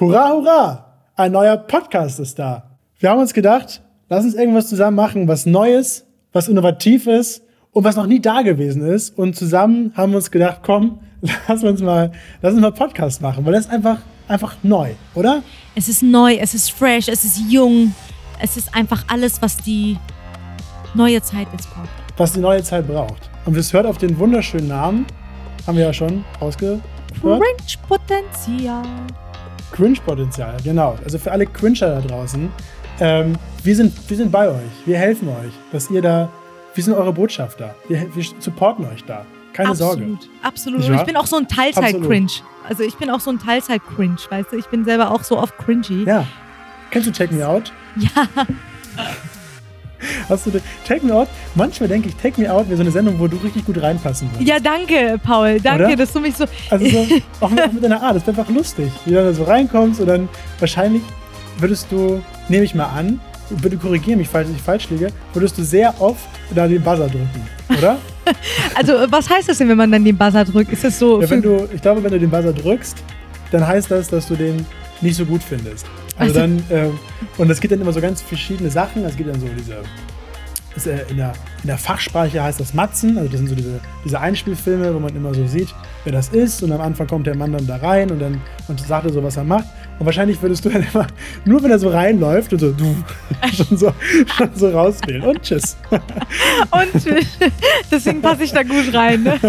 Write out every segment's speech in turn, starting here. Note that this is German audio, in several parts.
Hurra, hurra! Ein neuer Podcast ist da. Wir haben uns gedacht, lass uns irgendwas zusammen machen, was Neues, was innovativ ist und was noch nie da gewesen ist. Und zusammen haben wir uns gedacht, komm, lass uns mal, lass uns mal Podcast machen, weil das ist einfach, einfach neu, oder? Es ist neu, es ist fresh, es ist jung. Es ist einfach alles, was die neue Zeit jetzt braucht. Was die neue Zeit braucht. Und es hört auf den wunderschönen Namen, haben wir ja schon ausgehört. Cringe-Potenzial. Cringe-Potenzial, genau. Also für alle Cringer da draußen. Ähm, wir, sind, wir sind bei euch. Wir helfen euch, dass ihr da. Wir sind eure Botschafter. Wir, wir supporten euch da. Keine absolut, Sorge. Absolut. Und wahr? ich bin auch so ein Teilzeit-Cringe. Also ich bin auch so ein Teilzeit-Cringe, weißt du? Ich bin selber auch so oft cringy. Ja. Kennst du Take Me Out? Ja. Hast du den- Take Me Out? Manchmal denke ich, Take Me Out wäre so eine Sendung, wo du richtig gut reinpassen würdest. Ja, danke, Paul. Danke, Oder? dass du mich so. Also so, auch mit, auch mit deiner Art, das wäre einfach lustig, wie du da so reinkommst und dann wahrscheinlich würdest du, nehme ich mal an, bitte korrigiere mich, falls ich falsch liege, würdest du sehr oft da den Buzzer drücken, oder? Also, was heißt das denn, wenn man dann den Buzzer drückt? Ist das so. ja, wenn du, ich glaube, wenn du den Buzzer drückst, dann heißt das, dass du den nicht so gut findest. Also Also- dann, ähm, und es gibt dann immer so ganz verschiedene Sachen, es gibt dann so diese, in, der, in der Fachsprache heißt das Matzen, also das sind so diese, diese Einspielfilme, wo man immer so sieht, wer das ist und am Anfang kommt der Mann dann da rein und dann und sagt er so, was er macht. Und wahrscheinlich würdest du dann immer, nur wenn er so reinläuft und so, du, schon so, schon so rauswählen und tschüss. Und deswegen passe ich da gut rein. Ne?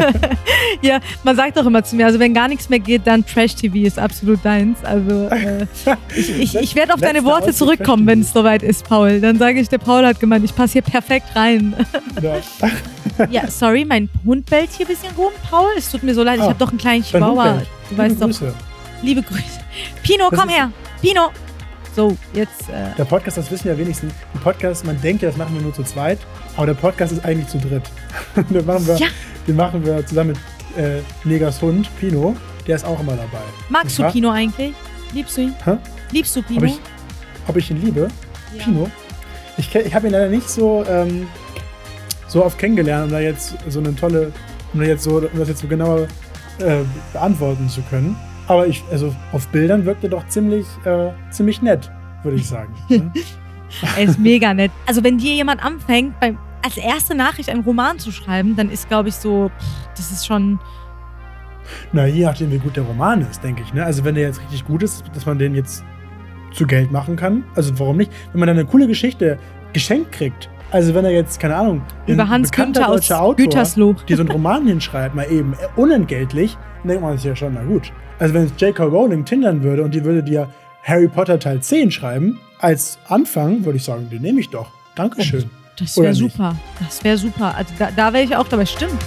ja, man sagt doch immer zu mir, also wenn gar nichts mehr geht, dann Trash-TV ist absolut deins. Also äh, ich, ich, ich werde auf deine Worte zurückkommen, wenn es soweit ist, Paul. Dann sage ich, der Paul hat gemeint, ich passe hier perfekt rein. Ja. ja, sorry, mein Hund bellt hier ein bisschen rum, Paul. Es tut mir so leid, ich Oh, habe doch einen kleinen Chihuahua. Du weißt doch. Liebe Grüße. Pino, Das komm her. Pino. So, jetzt. Äh, Der Podcast, das wissen ja wenigstens, ein Podcast, man denkt ja, das machen wir nur zu zweit, aber der Podcast ist eigentlich zu dritt. den, machen wir, Ja. den machen wir zusammen mit äh, Negas Hund, Pino, der ist auch immer dabei. magst du. Pino eigentlich? Liebst du ihn? Hä? Liebst du Pino? Ob ich, ob ich ihn liebe? Ja. Pino? Ich, ich habe ihn leider nicht so, ähm, so oft kennengelernt, um da jetzt so eine tolle, um, da jetzt so, um das jetzt so genauer äh, beantworten zu können. Aber ich, also auf Bildern wirkt er doch ziemlich, äh, ziemlich nett, würde ich sagen. ne? Er ist mega nett. Also wenn dir jemand anfängt, beim, als erste Nachricht einen Roman zu schreiben, dann ist, glaube ich, so, pff, das ist schon. Na, je nachdem, wie gut der Roman ist, denke ich. Ne? Also, wenn der jetzt richtig gut ist, dass man den jetzt zu Geld machen kann. Also, warum nicht? Wenn man dann eine coole Geschichte geschenkt kriegt. Also, wenn er jetzt, keine Ahnung, Über Hans Günther aus Autor, Gütersloh. die so einen Roman hinschreibt, mal eben äh, unentgeltlich, dann denkt man sich ja schon, na gut. Also, wenn jetzt J.K. Rowling tindern würde und die würde dir Harry Potter Teil 10 schreiben, als Anfang, würde ich sagen, den nehme ich doch. Dankeschön. Das Oder wäre super. Das wäre super. Also da, da wäre ich auch dabei. Stimmt.